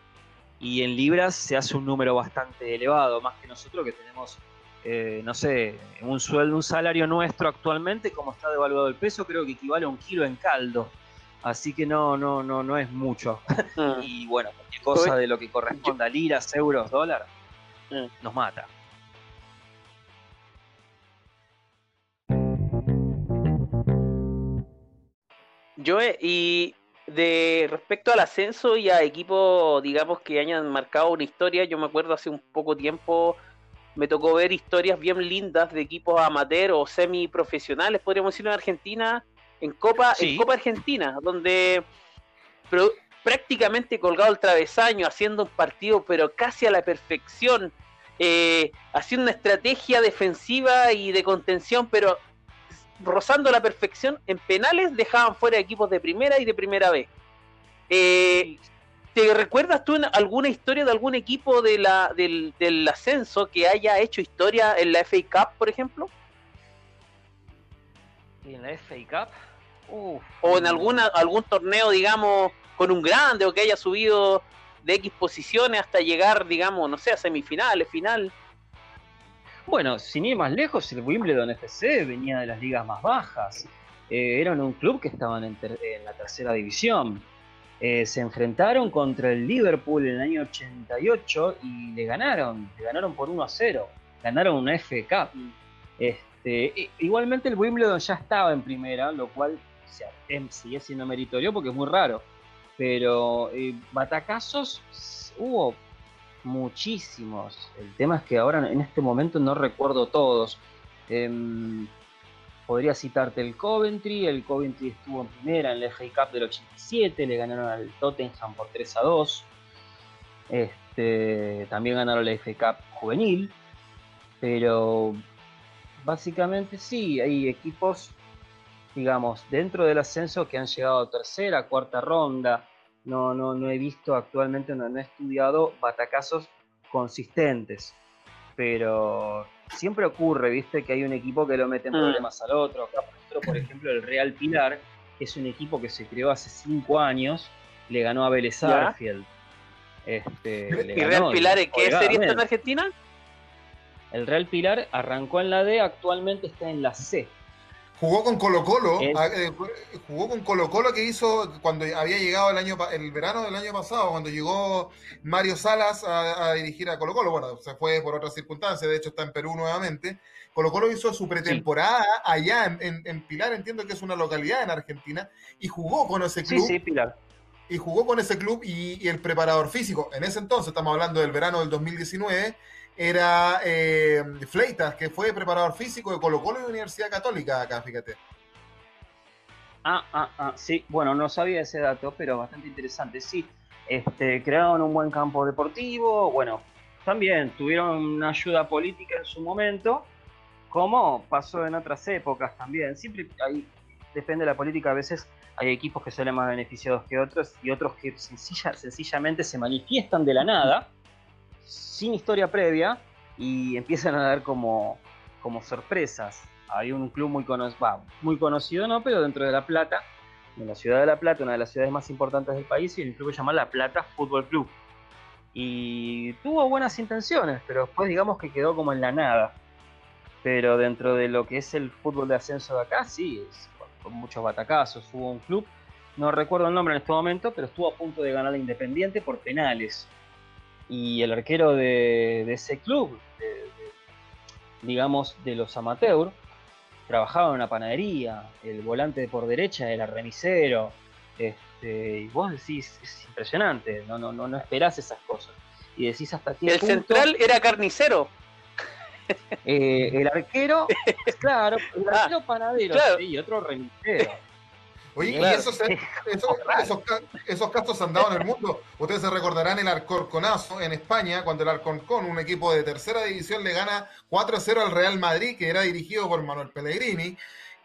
Y en libras se hace un número bastante elevado, más que nosotros que tenemos, eh, no sé, un sueldo, un salario nuestro actualmente, como está devaluado el peso, creo que equivale a un kilo en caldo. Así que no, no, no, no es mucho. Mm. y bueno, cualquier cosa de lo que corresponda liras, euros, dólar, mm. nos mata. Yo, y de respecto al ascenso y a equipos, digamos, que hayan marcado una historia, yo me acuerdo hace un poco tiempo, me tocó ver historias bien lindas de equipos amateur o semi-profesionales, podríamos decirlo, en Argentina, en Copa, en Copa Argentina, donde prácticamente colgado el travesaño, haciendo un partido pero casi a la perfección, eh, haciendo una estrategia defensiva y de contención, pero rozando la perfección, en penales dejaban fuera equipos de primera y de primera vez. Eh, ¿Te recuerdas tú en alguna historia de algún equipo de la, del, del ascenso que haya hecho historia en la FA Cup, por ejemplo? en la FA Cup? o en alguna, algún torneo, digamos, con un grande o que haya subido de X posiciones hasta llegar, digamos, no sé, a semifinales, final. Bueno, sin ir más lejos, el Wimbledon FC venía de las ligas más bajas. Eh, eran un club que estaban en, la tercera división. Eh, se enfrentaron contra el Liverpool en el año 88 y le ganaron. Le ganaron por 1 a 0. Ganaron una. Mm. Este, igualmente el Wimbledon ya estaba en primera, lo cual Em, sigue siendo meritorio porque es muy raro. Pero eh, batacazos hubo muchísimos. El tema es que ahora en este momento no recuerdo todos. Em, podría citarte el Coventry. El Coventry estuvo en primera en el FA Cup del 87. Le ganaron al Tottenham por 3 a 2. Este, también ganaron la FA Cup juvenil. Pero básicamente sí, hay equipos digamos, dentro del ascenso que han llegado a tercera, cuarta ronda. No, no, no he visto actualmente, no, he estudiado batacazos consistentes. Pero siempre ocurre, viste, que hay un equipo que lo mete en mm. problemas al otro. Acá, por ejemplo, el Real Pilar es un equipo que se creó hace cinco años, le ganó a Vélez Arfield. Este, ¿Y Real Pilar en qué serie está en Argentina? El Real Pilar arrancó en la D, actualmente está en la C. Jugó con Colo Colo, ah, eh, jugó con Colo Colo que hizo cuando había llegado el año el verano del año pasado, cuando llegó Mario Salas a, dirigir a Colo Colo. Bueno, se fue por otras circunstancias, de hecho está en Perú nuevamente. Colo Colo hizo su pretemporada allá en, Pilar, entiendo que es una localidad en Argentina, y jugó con ese club. Sí, sí, Pilar. Y jugó con ese club y, y el preparador físico. En ese entonces, estamos hablando del verano del 2019 era eh, Fleitas, que fue preparador físico de Colo Colo y Universidad Católica acá, fíjate. Ah, ah, ah, sí, bueno, no sabía ese dato, pero bastante interesante. Sí, este, crearon un buen campo deportivo, bueno, también tuvieron una ayuda política en su momento, como pasó en otras épocas también. Siempre ahí depende de la política, a veces hay equipos que salen más beneficiados que otros y otros que sencilla, sencillamente se manifiestan de la nada sin historia previa y empiezan a dar como, como sorpresas. Hay un club muy, conocido, no, pero dentro de La Plata, en la ciudad de La Plata, una de las ciudades más importantes del país, y el club se llama La Plata Fútbol Club. Y tuvo buenas intenciones, pero después digamos que quedó como en la nada. Pero dentro de lo que es el fútbol de ascenso de acá, sí, con muchos batacazos. Hubo un club, no recuerdo el nombre en este momento, pero estuvo a punto de ganar la Independiente por penales. Y el arquero de, ese club, digamos, de los amateurs, trabajaba en una panadería, el volante por derecha era remisero, este, y vos decís, es impresionante, no, no, no, no esperás esas cosas. Y decís hasta qué El central era carnicero. Eh, el arquero, claro, el ah, arquero panadero y otro remisero. Oye, y esos, esos, casos han dado en el mundo. Ustedes se recordarán el Alcorconazo en España, cuando el Alcorcón, un equipo de tercera división, le gana 4-0 al Real Madrid, que era dirigido por Manuel Pellegrini,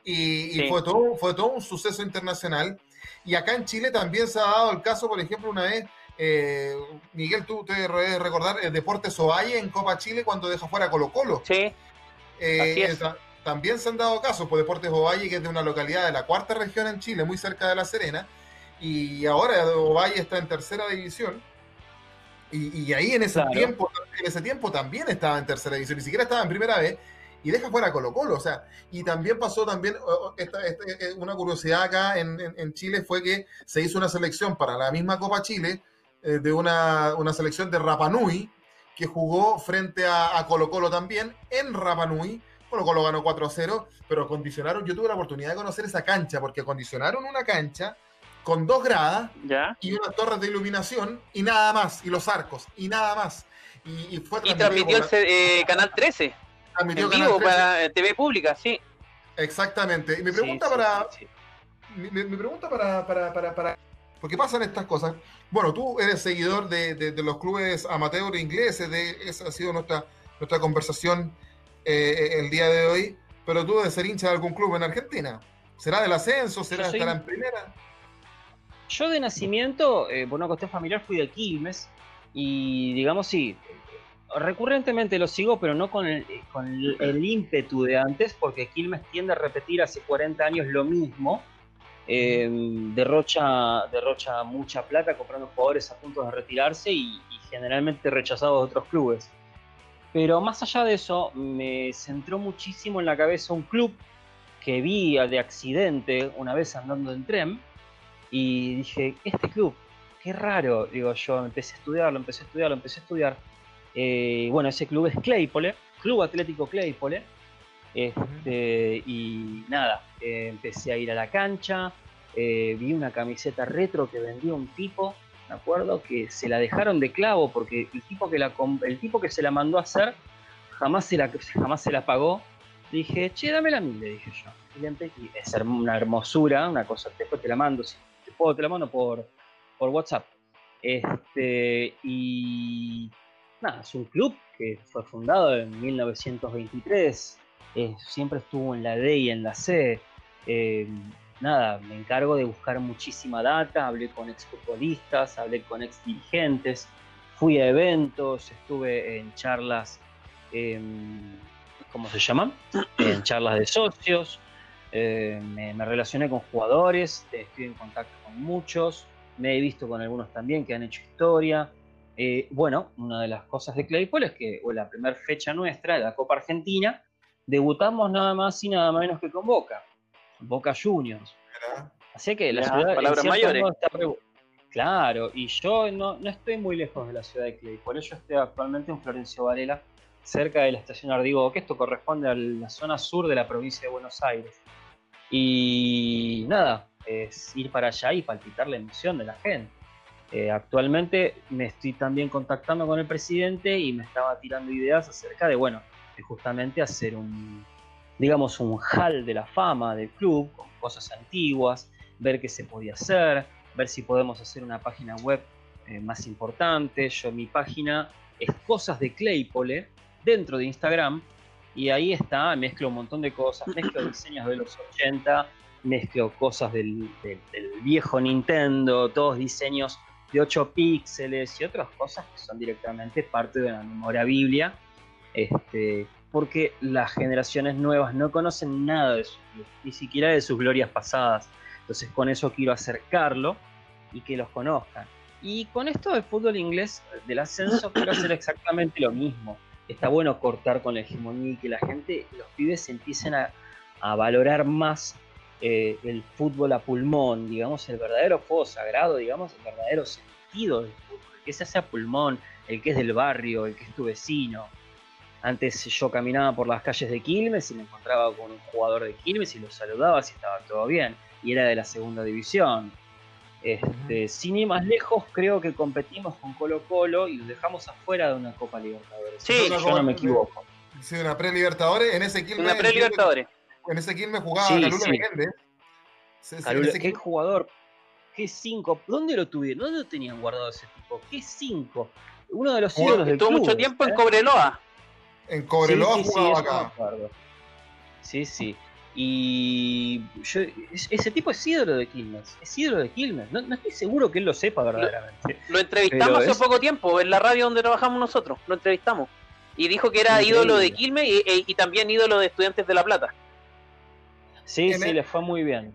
y, fue, todo, fue todo un suceso internacional. Y acá en Chile también se ha dado el caso, por ejemplo, una vez, eh, Miguel, tú te recordar el Deportes Ovalle en Copa Chile cuando deja fuera Colo Colo. Sí. Eh, también se han dado casos, por pues, Deportes Ovalle, que es de una localidad de la cuarta región en Chile, muy cerca de La Serena, y ahora Ovalle está en tercera división. Y, ahí en ese tiempo, en ese tiempo también estaba en tercera división, ni siquiera estaba en primera vez, y deja fuera Colo Colo, o sea, y también pasó también, esta, eh, una curiosidad acá en, Chile fue que se hizo una selección para la misma Copa Chile, eh, de una, selección de Rapanui, que jugó frente a, a Colo Colo también, en Rapanui, Colo Colo ganó 4-0, pero acondicionaron, yo tuve la oportunidad de conocer esa cancha, porque acondicionaron una cancha con dos gradas y unas torres de iluminación y nada más, y los arcos, y nada más. Y, fue y transmitió el eh, Canal 13. Transmitió en vivo para eh, TV pública, sí. Exactamente. Y mi pregunta para... Mi, pregunta para, para, para, para, Porque pasan estas cosas. Bueno, tú eres seguidor de, de, los clubes amateur ingleses, de, esa ha sido nuestra, nuestra conversación eh, el día de hoy, pero tú debes ser hincha de algún club en Argentina. ¿Será del ascenso? ¿Será estar en primera? Yo de nacimiento, eh, por una cuestión familiar, fui de Quilmes y digamos sí, recurrentemente lo sigo, pero no con el, con el, ímpetu de antes, porque Quilmes tiende a repetir hace 40 años lo mismo. Em, derrocha, derrocha mucha plata comprando jugadores a punto de retirarse y, y generalmente rechazados de otros clubes. Pero más allá de eso, me centró muchísimo en la cabeza un club que vi de accidente una vez andando en tren y dije, este club, qué raro, digo yo, empecé a estudiarlo, empecé a estudiarlo, empecé a estudiar. Eh, bueno, ese club es Claypole, Club Atlético Claypole. Este, y nada, empecé a ir a la cancha, eh, vi una camiseta retro que vendía un tipo acuerdo que se la dejaron de clavo porque el tipo que, la, el tipo que se la mandó a hacer jamás se la, jamás se la pagó. dije, che, dame la mil, le dije yo. Y es una hermosura, una cosa, después te la mando, si te puedo, te la mando por, por WhatsApp. Este, y nada, es un club que fue fundado en 1923, eh, siempre estuvo en la D y en la C. Eh, nada, me encargo de buscar muchísima data, hablé con exfutbolistas, hablé con ex dirigentes, fui a eventos, estuve en charlas, ¿cómo se llaman? En charlas de socios, eh, me, relacioné con jugadores, estoy en contacto con muchos, me he visto con algunos también que han hecho historia. Eh, bueno, una de las cosas de Claypole es que la primera fecha nuestra la Copa Argentina, debutamos nada más y nada menos que con Boca. Boca Juniors. Así que la ciudad. Palabras mayores. Claro, y yo no, no, estoy muy lejos de la ciudad de Clay, por ello estoy actualmente en Florencio Varela, cerca de la estación Ardigo, que esto corresponde a la zona sur de la provincia de Buenos Aires. Y nada, es ir para allá y palpitar la emoción de la gente. Eh, actualmente me estoy también contactando con el presidente y me estaba tirando ideas acerca de, bueno, de justamente hacer un, digamos, un hall de la fama del club, con cosas antiguas, ver qué se podía hacer, ver si podemos hacer una página web eh, más importante. Yo mi página es Cosas de Claypole dentro de Instagram y ahí está, mezclo un montón de cosas, mezclo diseños de los 80, mezclo cosas del, viejo Nintendo, todos diseños de 8 píxeles y otras cosas que son directamente parte de la memoria biblia. Este, porque las generaciones nuevas no conocen nada de su ni siquiera de sus glorias pasadas. Entonces con eso quiero acercarlo y que los conozcan. Y con esto del fútbol inglés del ascenso quiero hacer exactamente lo mismo. Está bueno cortar con la hegemonía y que la gente, los pibes empiecen a, valorar más eh, el fútbol a pulmón, digamos, el verdadero juego sagrado, digamos, el verdadero sentido del fútbol, que se hace a pulmón, el que es del barrio, el que es tu vecino. Antes yo caminaba por las calles de Quilmes y me encontraba con un jugador de Quilmes y lo saludaba si estaba todo bien. Y era de la segunda división. Este, sin ir más lejos, creo que competimos con Colo Colo y lo dejamos afuera de una Copa Libertadores. Sí, yo no me equivoco. Sí, una pre-Libertadores. En ese Quilmes. Una pre-Libertadores. En ese Quilmes jugaba sí, sí. qué jugador. Qué 5. ¿Dónde lo tuvieron? ¿Dónde lo tenían guardado ese tipo? Qué 5. Uno de los ídolos del Estuvo mucho tiempo en ¿eh? Cobreloa. En Cobreloa jugaba acá. Sí, sí. Y ese tipo es ídolo de Quilmes, es ídolo de Quilmes. No, estoy seguro que él lo sepa verdaderamente. Lo, entrevistamos hace poco tiempo en la radio donde trabajamos nosotros, lo entrevistamos. Y dijo que era ídolo de Quilmes e, y, también ídolo de Estudiantes de La Plata. Sí, sí, le fue muy bien.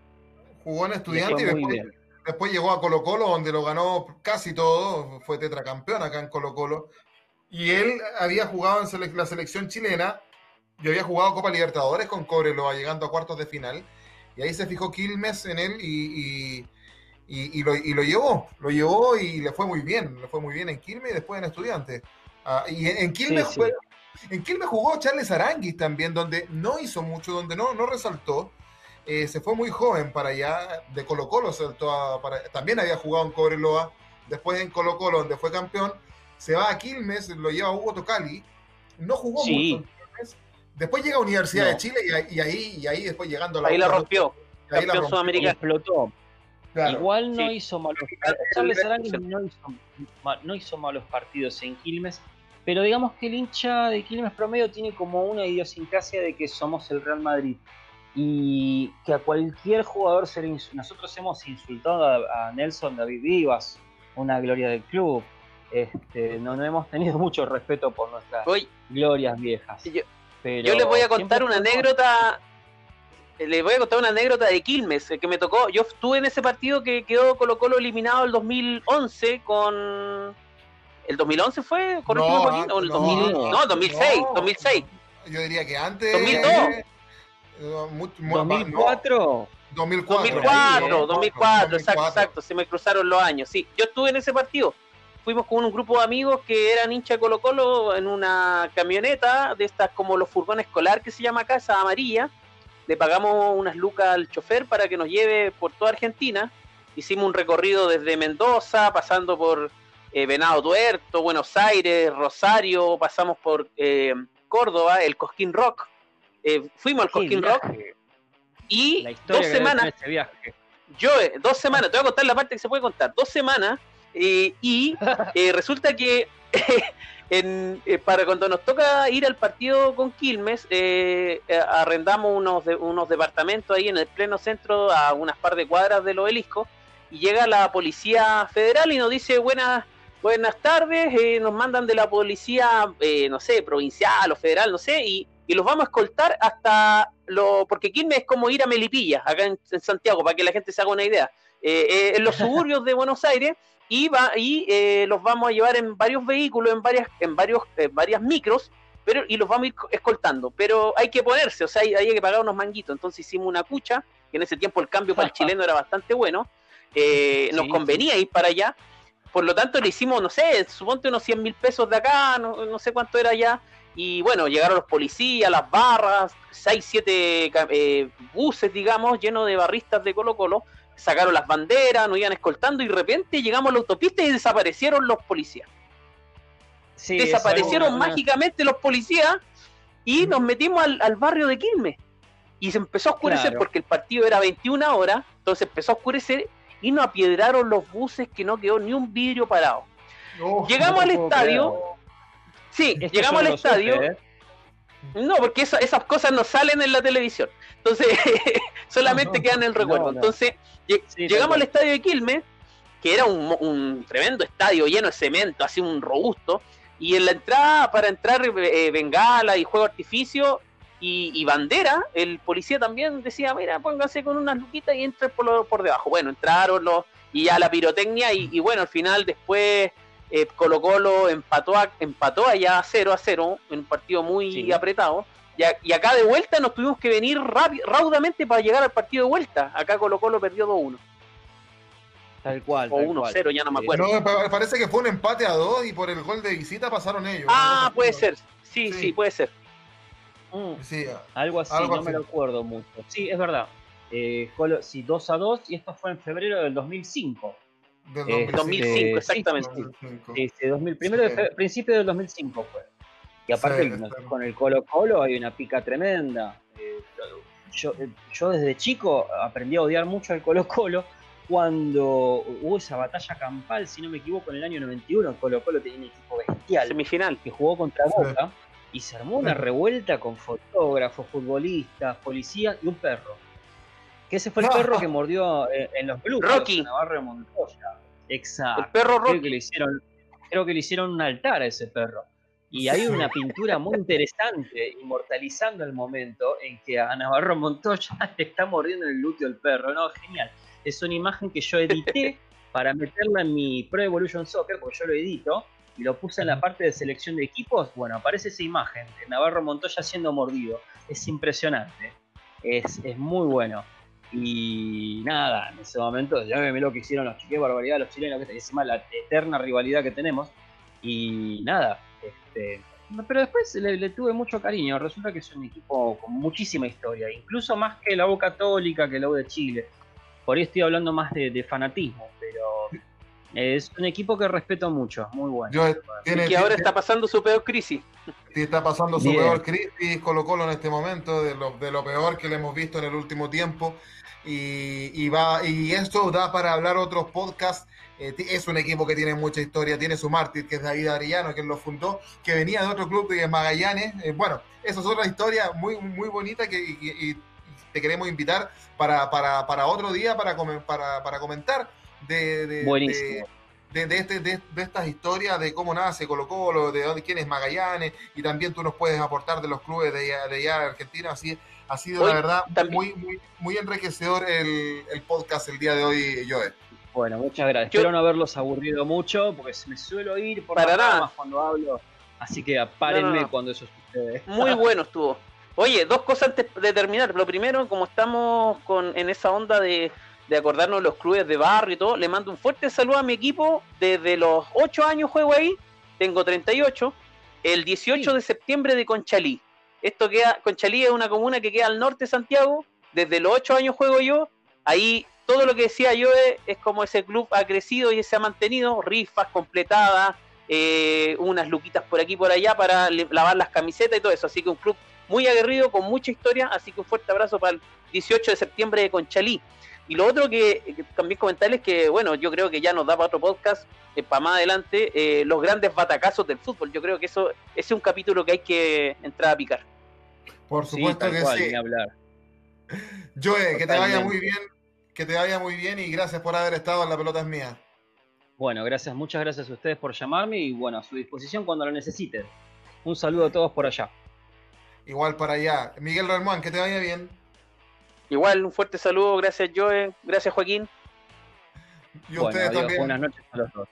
Jugó en Estudiantes y después, después, llegó a Colo Colo donde lo ganó casi todo, fue tetracampeón acá en Colo Colo. Y él había jugado en la selección chilena yo había jugado Copa Libertadores con Cobreloa llegando a cuartos de final. Y ahí se fijó Quilmes en él y, y, lo, y, lo, llevó. Lo llevó y le fue muy bien. Le fue muy bien en Quilmes y después en Estudiantes. Ah, y en, Quilmes, en Quilmes jugó Charles Aranguis también, donde no hizo mucho, donde no, no resaltó. Eh, se fue muy joven para allá. De Colo Colo saltó para, también había jugado en Cobreloa. Después en Colo Colo, donde fue campeón. Se va a Quilmes, lo lleva Hugo Tocali. No jugó mucho Después llega a Universidad de Chile y, ahí, y ahí después llegando a la Ahí la rompió. Ahí la rompió. Sudamericana. Explotó. Igual no hizo malos Charles no hizo, no hizo malos partidos en Quilmes, pero digamos que el hincha de Quilmes promedio tiene como una idiosincrasia de que somos el Real Madrid y que a cualquier jugador se le nosotros hemos insultado a, Nelson David Vivas, una gloria del club. Este, no, no hemos tenido mucho respeto por nuestras glorias viejas. Yo les voy a contar una anécdota. Les voy a contar una anécdota de Quilmes, que me tocó. Yo estuve en ese partido que quedó Colo Colo eliminado el 2011 con. ¿El 2011 fue? no, ¿O el 2000? no, 2006, 2006. Yo diría que antes. 2002. 2004. 2004. 2004, 2004, exacto, exacto. Se me cruzaron los años. Sí, yo estuve en ese partido fuimos con un grupo de amigos que eran hincha Colo Colo en una camioneta de estas como los furgones escolar que se llama acá, esa amarilla. Le pagamos unas lucas al chofer para que nos lleve por toda Argentina. Hicimos un recorrido desde Mendoza, pasando por eh, Venado Tuerto, Buenos Aires, Rosario, pasamos por eh, Córdoba, el Cosquín Rock. Eh, fuimos al Cosquín Rock y dos semanas. Yo, dos semanas, te voy a contar la parte que se puede contar. Dos semanas eh, y eh, resulta que eh, para cuando nos toca ir al partido con Quilmes, arrendamos unos, unos departamentos ahí en el pleno centro a unas par de cuadras del obelisco y llega la policía federal y nos dice buenas buenas tardes, nos mandan de la policía, no sé, provincial o federal, no sé, y, los vamos a escoltar hasta lo, porque Quilmes es como ir a Melipilla, acá en, Santiago, para que la gente se haga una idea. en los suburbios de Buenos Aires y, va, y eh, los vamos a llevar en varios vehículos, en varias, en varios, varias micros, pero, y los vamos a ir escoltando. Pero hay que ponerse, o sea, hay, hay que pagar unos manguitos. Entonces hicimos una cucha, que en ese tiempo el cambio para el chileno era bastante bueno, eh, nos convenía ir para allá. Por lo tanto, le hicimos, no sé, suponte unos 100 mil pesos de acá, no, no, sé cuánto era allá. Y bueno, llegaron los policías, las barras, 6, 7 eh, buses, digamos, llenos de barristas de Colo Colo sacaron las banderas, nos iban escoltando y de repente llegamos a la autopista y desaparecieron los policías. desaparecieron mágicamente los policías y nos metimos al, barrio de Quilmes. Y se empezó a oscurecer porque el partido era 21 horas, entonces empezó a oscurecer y nos apiedraron los buses que no quedó ni un vidrio parado. llegamos al estadio. Sí, llegamos al estadio. ¿eh? No, porque esas cosas no salen en la televisión. Entonces, solamente quedan en el recuerdo. Entonces, llegamos al estadio de Quilmes, que era un, tremendo estadio lleno de cemento, así un robusto. Y en la entrada, para entrar eh, bengala y juego artificio, y, Bandera, el policía también decía, mira, pónganse con unas luquitas y entren por, por debajo. Bueno, entraron los, y ya la pirotecnia y, bueno, al final después eh, Colo Colo empató, empató allá 0 a 0 en un partido muy apretado. Y, acá de vuelta nos tuvimos que venir raudamente para llegar al partido de vuelta. Acá Colo Colo perdió 2-1. Tal cual. O 1-0, ya no me acuerdo. No, parece que fue un empate a 2 y por el gol de visita pasaron ellos. Ah, puede ser. Sí, sí, puede ser. Mm. algo así, no me lo acuerdo mucho. Sí, es verdad. Eh, sí, 2 a 2 y esto fue en febrero del 2005. Del 2005, exactamente. Sí, sí, 2000, primero de principio del 2005 fue. Y aparte con el Colo Colo hay una pica tremenda. Eh, yo, eh, yo desde chico aprendí a odiar mucho al Colo Colo cuando hubo esa batalla campal, si no me equivoco, en el año 91, Colo Colo tenía un equipo bestial. Semifinal. Que jugó contra Boca y se armó una revuelta con fotógrafos, futbolistas, policías y un perro. Que ese fue el perro que mordió eh, en, los Blues. Rocky. Navarro Montoya. Exacto. El perro Rocky. Creo que, le hicieron, creo que le hicieron un altar a ese perro. Y hay una pintura muy interesante, inmortalizando el momento en que a Navarro Montoya le está mordiendo el glúteo el perro. No, genial. Es una imagen que yo edité para meterla en mi Pro Evolution Soccer, porque yo lo edito, y lo puse en la parte de selección de equipos, bueno, aparece esa imagen de Navarro Montoya siendo mordido. Es impresionante. Es, es muy bueno. Y nada, en ese momento, ya me lo que hicieron los chiques, barbaridad, los chilenos, que encima la eterna rivalidad que tenemos. Y nada, este, pero después le, tuve mucho cariño. Resulta que es un equipo con muchísima historia, incluso más que la U Católica, que la U de Chile. Por ahí estoy hablando más de fanatismo, pero es un equipo que respeto mucho, muy bueno. y que ahora está pasando su peor crisis. Está pasando su peor crisis Colo Colo en este momento, de lo, de lo peor que le hemos visto en el último tiempo. Y, y, va, y esto da para hablar otros podcasts. Eh, es un equipo que tiene mucha historia, tiene su mártir, que es David Arellano, quien lo fundó, que venía de otro club de Magallanes. Eh, bueno, esa es otra historia muy, muy bonita que y, te queremos invitar para, para, para otro día para, para, para comentar de, de, de, este, de, estas historias de cómo nace Colo Colo, de dónde, quién es Magallanes, y también tú nos puedes aportar de los clubes de, de allá de Argentina. Así ha sido, la verdad, muy, muy, muy enriquecedor el, el, podcast el día de hoy, Joe. Bueno, muchas gracias. Espero no haberlos aburrido mucho, porque me suelo ir por Para nada. cuando hablo. Así que apárenme cuando eso sucede. Muy bueno estuvo. Oye, dos cosas antes de terminar. Lo primero, como estamos con en esa onda de de acordarnos los clubes de barrio y todo, le mando un fuerte saludo a mi equipo. Desde los 8 años juego ahí, tengo 38. El 18 de septiembre de Conchalí. Esto queda, Conchalí es una comuna que queda al norte de Santiago. Desde los 8 años juego yo. Ahí todo lo que decía yo es, como ese club ha crecido y se ha mantenido. Rifas completadas, eh, unas luquitas por aquí y por allá para lavar las camisetas y todo eso. Así que un club muy aguerrido, con mucha historia. Así que un fuerte abrazo para el 18 de septiembre de Conchalí. Y lo otro que, también comentarles que, bueno, yo creo que ya nos da para otro podcast, eh, para más adelante, eh, los grandes batacazos del fútbol. Yo creo que eso ese es un capítulo que hay que entrar a picar. Por supuesto que sí. Hablar. Joe, que te vaya muy bien, que te vaya muy bien y gracias por haber estado en La Pelota es Mía. Bueno, gracias, muchas gracias a ustedes por llamarme y bueno, a su disposición cuando lo necesiten. Un saludo a todos por allá. Igual para allá. Miguel Ramón, que te vaya bien. Igual, un fuerte saludo, gracias Joe, gracias Joaquín. Y ustedes también. Buenas noches a los dos.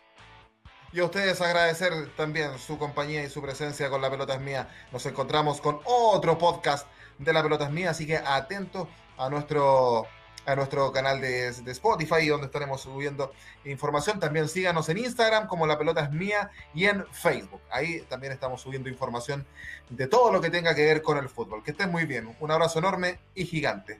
Y a ustedes agradecer también su compañía y su presencia con La Pelota es Mía. Nos encontramos con otro podcast de La Pelota es Mía, así que atentos a nuestro, a nuestro canal de, de, Spotify, donde estaremos subiendo información. También síganos en Instagram como La Pelota es Mía y en Facebook. Ahí también estamos subiendo información de todo lo que tenga que ver con el fútbol. Que estén muy bien. Un abrazo enorme y gigante.